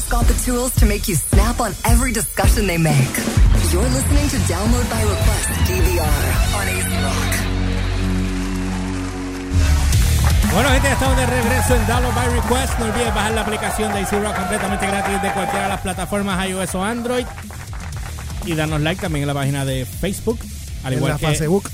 just got the tools to make you snap on every discussion they make. You're listening to Download by Request DVR on AC Rock. Bueno, gente, ya estamos de regreso en Download by Request. No olvides bajar la aplicación de AC Rock completamente gratis de cualquiera de las plataformas iOS o Android. Y darnos like también en la página de Facebook. Al En igual la que, Facebook.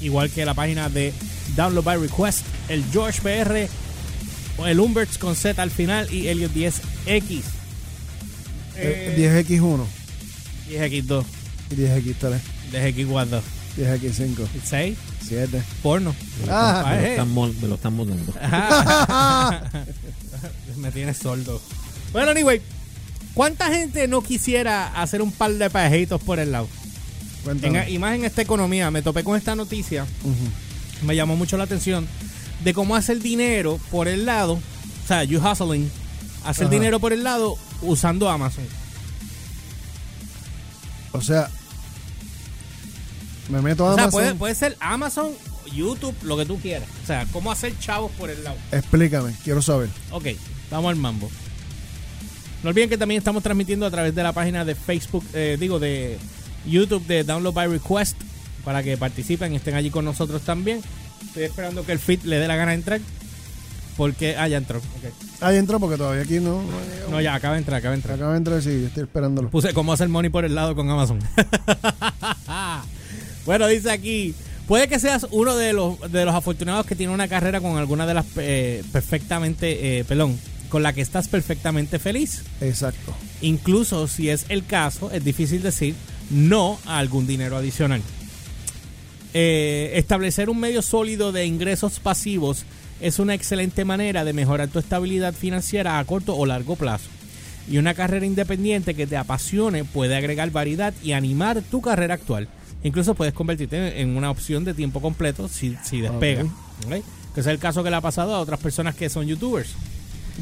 igual que la página de Download by Request. El George PR, el Umberts con Z al final y Elliot 10X. Eh, 10X1 10X2, y 10X3, 10X4, 10X5, 6, 7. porno. Ah, Ah, Me lo eh. están, me lo están montando. Me tienes sordo. Bueno, anyway, ¿cuánta gente no quisiera hacer un par de pajejitos por el lado? En, y más en esta economía, me topé con esta noticia, Ujú. me llamó mucho la atención, de cómo hacer dinero por el lado, o sea, you hustling, hacer Ajá. dinero por el lado usando Amazon. O sea, me meto a O sea, Amazon. puede, puede ser Amazon, YouTube, lo que tú quieras. O sea, cómo hacer chavos por el lado. Explícame, quiero saber. Ok, vamos al mambo. No olviden que también estamos transmitiendo a través de la página de Facebook, eh, digo, de YouTube de Download by Request, para que participen y estén allí con nosotros también. Estoy esperando que el feed le dé la gana de entrar. Porque, ah, ya entró. ok. Ahí entró porque todavía aquí no. no ya, acaba de entrar, acaba de entrar. Acaba de entrar, sí, estoy esperándolo. Puse cómo hacer money por el lado con Amazon. bueno, dice aquí, puede que seas uno de los, de los afortunados que tiene una carrera con alguna de las eh, perfectamente, eh, pelón, con la que estás perfectamente feliz. Exacto. Incluso si es el caso, es difícil decir no a algún dinero adicional. Eh, establecer un medio sólido de ingresos pasivos es una excelente manera de mejorar tu estabilidad financiera a corto o largo plazo. Y una carrera independiente que te apasione puede agregar variedad y animar tu carrera actual. Incluso puedes convertirte en una opción de tiempo completo si, si despega. Que es el caso que le ha pasado a otras personas que son youtubers.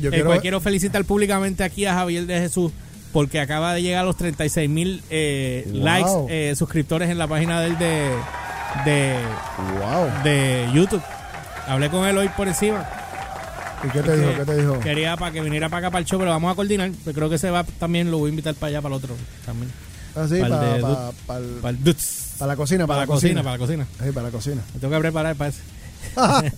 Yo Eh, quiero. pues, quiero felicitar públicamente aquí a Javier de Jesús porque acaba de llegar a los 36 mil eh, Wow. likes, eh, suscriptores en la página del de, de, Wow. de YouTube. Hablé con él hoy por encima. ¿Y qué te dijo? ¿Qué te dijo? Quería para que viniera para acá para el show, pero vamos a coordinar. Pues creo que se va también, lo voy a invitar para allá, para el otro también. Ah, sí, para de pa, Para pa, el Duts. pa la cocina, Para para, la cocina, para la cocina. Sí, para la cocina. Me tengo que preparar para eso.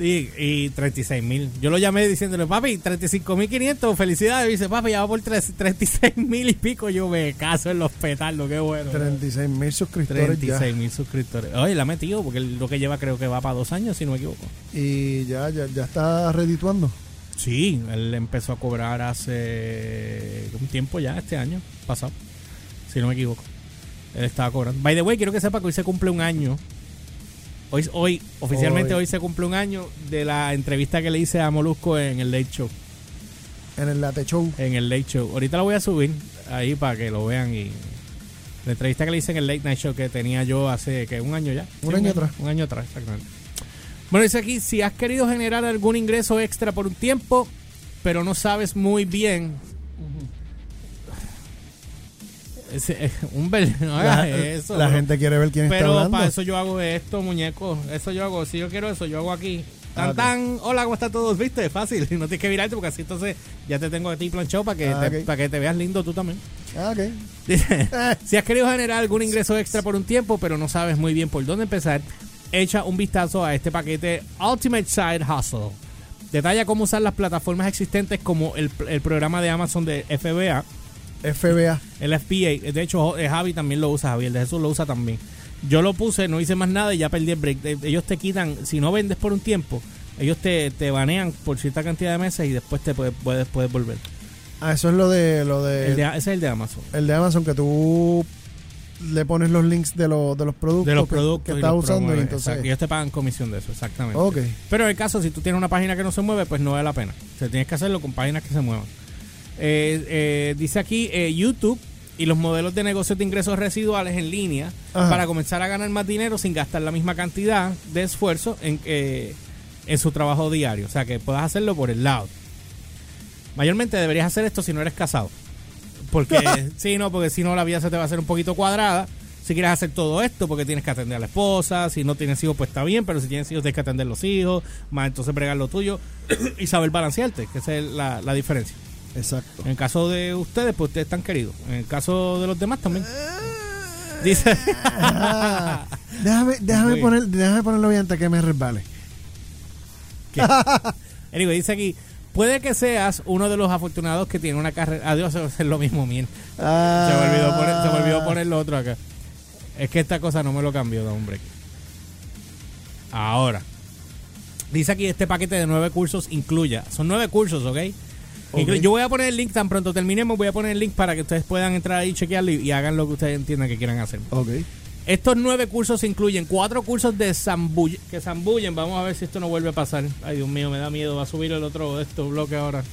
Sí, y 36 mil. Yo lo llamé diciéndole, papi, 35 mil 500, felicidades. Y dice, papi, ya va por tres- 36 mil y pico. Yo me caso en los petardos, qué bueno. 36 mil suscriptores 36 mil suscriptores. Oye, la ha metido porque lo que lleva creo que va para dos años, si no me equivoco. Y ya, ya, ya está redituando. Sí, él empezó a cobrar hace un tiempo ya, este año pasado, si no me equivoco. Él estaba cobrando. By the way, quiero que sepa que hoy se cumple un año. Hoy, hoy oficialmente Hoy. hoy. se cumple un año de la entrevista que le hice a Molusco en el Late Show. En el Late Show. En el Late Show. Ahorita lo voy a subir ahí para que lo vean y la entrevista que le hice en el Late Night Show que tenía yo hace que un año ya. Un año atrás. Un año atrás, exactamente. Bueno, dice aquí, si has querido generar algún ingreso extra por un tiempo, pero no sabes muy bien. Un ver- no hagas La, eso. la bro. gente quiere ver quién está Pero hablando. para eso yo hago esto, muñeco. Eso yo hago. Si yo quiero eso, yo hago aquí. Tan, Ah, tan. Hola, ¿cómo están todos? ¿Viste? Fácil. No tienes que virarte porque así entonces ya te tengo a ti planchado para que, Ah, te, para que te veas lindo tú también. Ah, ok. Eh. si has querido generar algún ingreso extra por un tiempo, pero no sabes muy bien por dónde empezar, echa un vistazo a este paquete Ultimate Side Hustle. Detalla cómo usar las plataformas existentes como el, el programa de Amazon de FBA, FBA. el FBA. De hecho, eh, Javi también lo usa, Javier de Jesús lo usa también. Yo lo puse, no hice más nada y ya perdí el break. Eh, Ellos te quitan, si no vendes por un tiempo, ellos te, te banean por cierta cantidad de meses y después te puedes, puedes, puedes volver. Ah, eso es lo de lo de, El de- ese es el de Amazon. el de Amazon que tú le pones los links de, los de los productos De los que- productos que, estás usando y entonces exacto. Ellos te pagan comisión de eso, exactamente. Ok. Pero en el caso, si tú tienes una página que no se mueve, pues no vale la pena. O sea, tienes que hacerlo con páginas que se muevan. Eh, eh, dice aquí eh, YouTube y los modelos de negocios de ingresos residuales en línea Ajá. para comenzar a ganar más dinero sin gastar la misma cantidad de esfuerzo en, eh, en su trabajo diario. O sea, que puedas hacerlo por el lado. Mayormente deberías hacer esto si no eres casado. Porque, sí, no, porque si no la vida se te va a hacer un poquito cuadrada. Si quieres hacer todo esto, porque tienes que atender a la esposa. Si no tienes hijos, pues está bien. Pero si tienes hijos, tienes que atender los hijos. Más entonces bregar lo tuyo. y saber balancearte, que esa es la, la diferencia. Exacto. En el caso de ustedes, pues ustedes están queridos. En el caso de los demás también. Dice. Ah, déjame, déjame, Muy poner, déjame ponerlo bien antes que me resbale. Anyway, dice aquí. Puede que seas uno de los afortunados que tiene una carrera. Adiós, es lo mismo, bien. Se me, olvidó poner, se me olvidó poner lo otro acá. Es que esta cosa no me lo cambió, da un break. Ahora. Dice aquí este paquete de nueve cursos incluya. Son nueve cursos, ¿ok? Yo voy a poner el link tan pronto terminemos. Voy a poner el link para que ustedes puedan entrar ahí y chequearlo y, y hagan lo que ustedes entiendan que quieran hacer. Ok. Estos nueve cursos incluyen cuatro cursos de zambull que zambullen. Vamos a ver si esto no vuelve a pasar. Ay, Dios mío, me da miedo. Va a subir el otro de estos bloques ahora.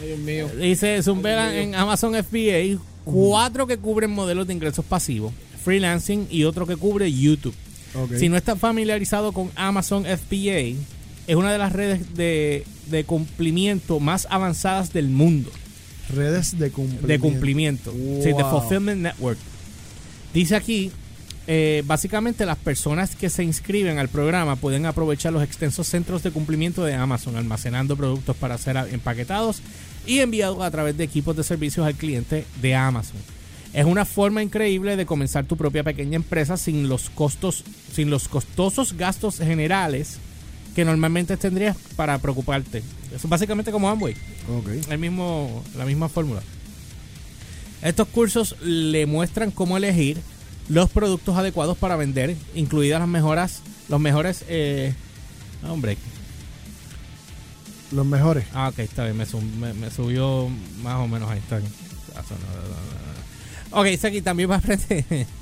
Ay, Dios mío. Dice Zumbelan en Amazon FBA, cuatro que cubren modelos de ingresos pasivos, freelancing y otro que cubre YouTube. Si no estás familiarizado con Amazon FBA, es una de las redes de, de cumplimiento más avanzadas del mundo. Redes de cumplimiento. De cumplimiento. Sí, de. Fulfillment Network. Dice aquí, eh, básicamente las personas que se inscriben al programa pueden aprovechar los extensos centros de cumplimiento de Amazon, almacenando productos para ser empaquetados y enviados a través de equipos de servicios al cliente de Amazon. Es una forma increíble de comenzar tu propia pequeña empresa sin los costos, sin los costosos gastos generales que normalmente tendrías para preocuparte. Eso es básicamente como Amway Ok. el mismo, la misma fórmula. Estos cursos le muestran cómo elegir los productos adecuados para vender, incluidas las mejoras, los mejores, eh, hombre, Los mejores. ah, ok, está bien, me, sub- me- me subió más o menos ahí está. bien. Ah. Ok, dice aquí también va a aprender.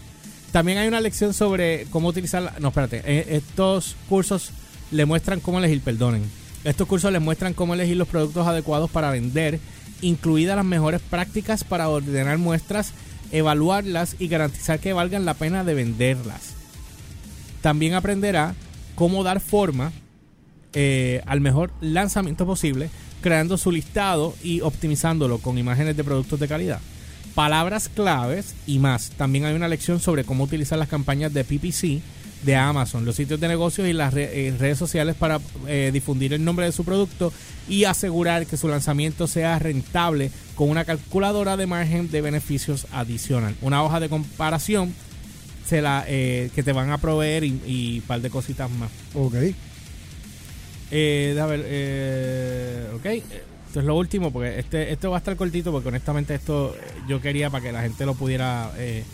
También hay una lección sobre cómo utilizar. no, espérate. eh, Estos cursos le muestran cómo elegir, perdonen. Estos cursos les muestran cómo elegir los productos adecuados para vender, incluidas las mejores prácticas para ordenar muestras, evaluarlas y garantizar que valgan la pena de venderlas. También aprenderá cómo dar forma eh, al mejor lanzamiento posible, creando su listado y optimizándolo con imágenes de productos de calidad. Palabras claves y más. También hay una lección sobre cómo utilizar las campañas de PPC de Amazon, los sitios de negocios y las re- eh, redes sociales para eh, difundir el nombre de su producto y asegurar que su lanzamiento sea rentable con una calculadora de margen de beneficios adicional. Una hoja de comparación se la, eh, que te van a proveer y, un par de cositas más. Ok. Eh, déjame ver, eh, ok. Esto es lo último, porque este, esto va a estar cortito, porque honestamente esto yo quería para que la gente lo pudiera eh,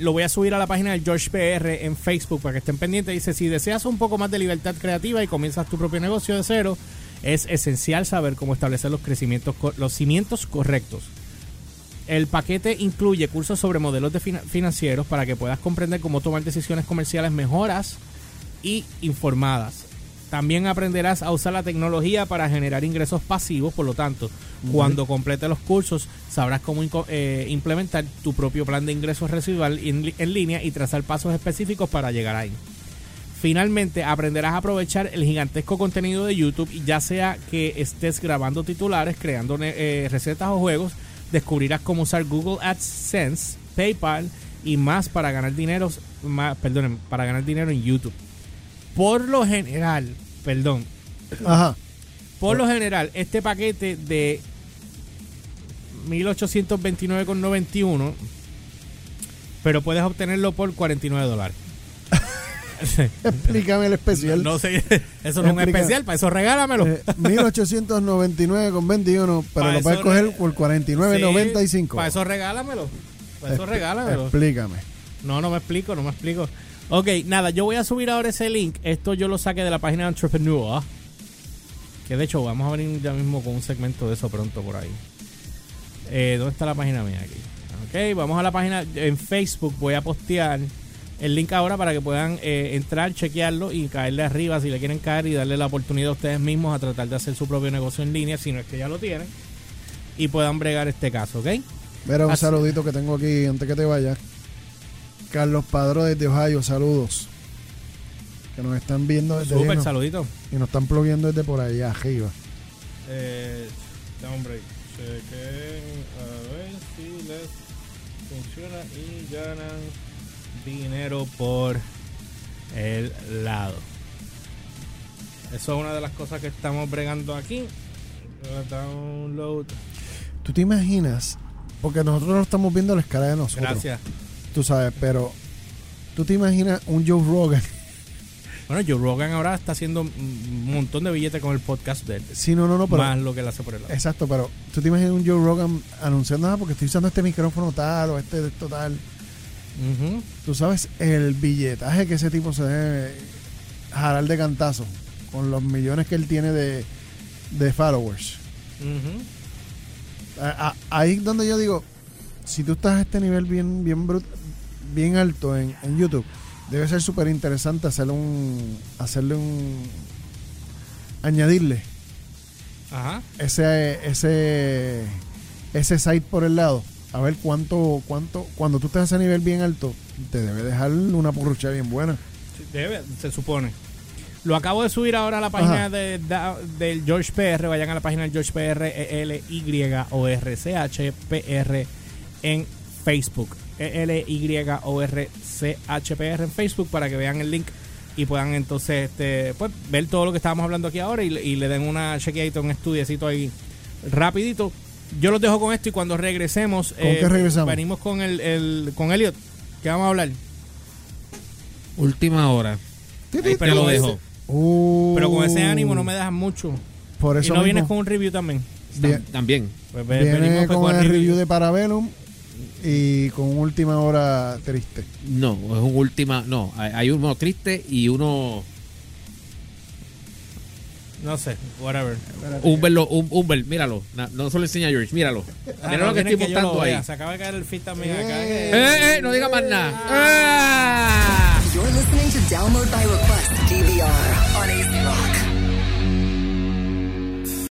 Lo voy a subir a la página del George PR en Facebook para que estén pendientes. Dice, si deseas un poco más de libertad creativa y comienzas tu propio negocio de cero, es esencial saber cómo establecer los crecimientos, los cimientos correctos. El paquete incluye cursos sobre modelos de fina- financieros para que puedas comprender cómo tomar decisiones comerciales mejoras y informadas. También aprenderás a usar la tecnología para generar ingresos pasivos, por lo tanto, cuando complete los cursos sabrás cómo eh, implementar tu propio plan de ingresos residual en, línea y trazar pasos específicos para llegar ahí. Finalmente, aprenderás a aprovechar el gigantesco contenido de YouTube, ya sea que estés grabando titulares, creando eh, recetas o juegos, descubrirás cómo usar Google AdSense, PayPal y más para ganar dinero, más, perdonen, para ganar dinero en YouTube. Por lo general, perdón, Ajá. por lo general, este paquete de 1829,91, pero puedes obtenerlo por 49 dólares. Explícame el especial. No sé, eso no es un especial, para eso regálamelo. Eh, 1899 con 21, pero lo puedes coger por 49.95. Sí, Para eso regálamelo. Para eso regálamelo. Explícame. No, no me explico, no me explico. Ok, nada, yo voy a subir ahora ese link. Esto yo lo saqué de la página de Entrepreneur. Que de hecho vamos a venir ya mismo con un segmento de eso pronto por ahí. Eh, ¿Dónde está la página mía aquí? Ok, vamos a la página en Facebook. Voy a postear el link ahora para que puedan eh, entrar, chequearlo y caerle arriba si le quieren caer y darle la oportunidad a ustedes mismos a tratar de hacer su propio negocio en línea, si no es que ya lo tienen, y puedan bregar este caso, ¿ok? Mira, un Así- saludito que tengo aquí antes que te vayas. Carlos Padro desde Ohio, saludos. Que nos están viendo desde Súper, ¿no? saludito. y nos están plugueando desde por allá arriba. Eh, break. Chequen a ver si les funciona y ganan dinero por el lado. Eso es una de las cosas que estamos bregando aquí. Download. ¿Tú te imaginas? Porque nosotros lo estamos viendo la escala de nosotros. Gracias. Tú sabes, pero ¿tú te imaginas un Joe Rogan? Bueno, Joe Rogan ahora está haciendo un montón de billetes con el podcast de él. Sí, no, no, no, pero... más lo que él hace por el lado. Exacto, pero ¿tú te imaginas un Joe Rogan anunciando nada porque estoy usando este micrófono tal o este de esto tal? Tú sabes el billetaje que ese tipo se debe jalar de cantazo con los millones que él tiene de, de followers. Ahí es donde yo digo, si tú estás a este nivel bien bien brut- bien alto en, en YouTube, debe ser súper interesante hacerle un hacerle un añadirle Ajá. ese ese ese site por el lado a ver cuánto cuánto cuando tú estás a ese nivel bien alto te debe dejar una purrucha bien buena Debe, se supone. Lo acabo de subir ahora a la página de, da- del George PR. Vayan a la página del George PR, E L Y O R C H P R en Facebook. E L Y O R C H P R en Facebook para que vean el link y puedan entonces este, pues, ver todo lo que estábamos hablando aquí ahora y, le- y le den una chequeadita, un estudiecito ahí rapidito. Yo los dejo con esto y cuando regresemos, eh, ¿Con qué regresamos? venimos con el, el- con Elliot. ¿Qué vamos a hablar? Última hora. Ahí te lo dejo. Uh, pero con ese ánimo no me dejas mucho. por Y eso no vienes con un review también. bien- También. Pues venimos pues con con el review de Parabellum y con última hora triste No, es un última. No, hay, hay uno triste y uno. No sé, whatever. Humber, lo- um- Humber, míralo. Na- No, solo enseña a George, míralo. Ah, Mira no, lo que estoy lo montando ahí. Se acaba de caer el feed también acá. Eh. Eh, eh, no diga más nada. Ah. You're listening to Download by Request DVR on AC Rock.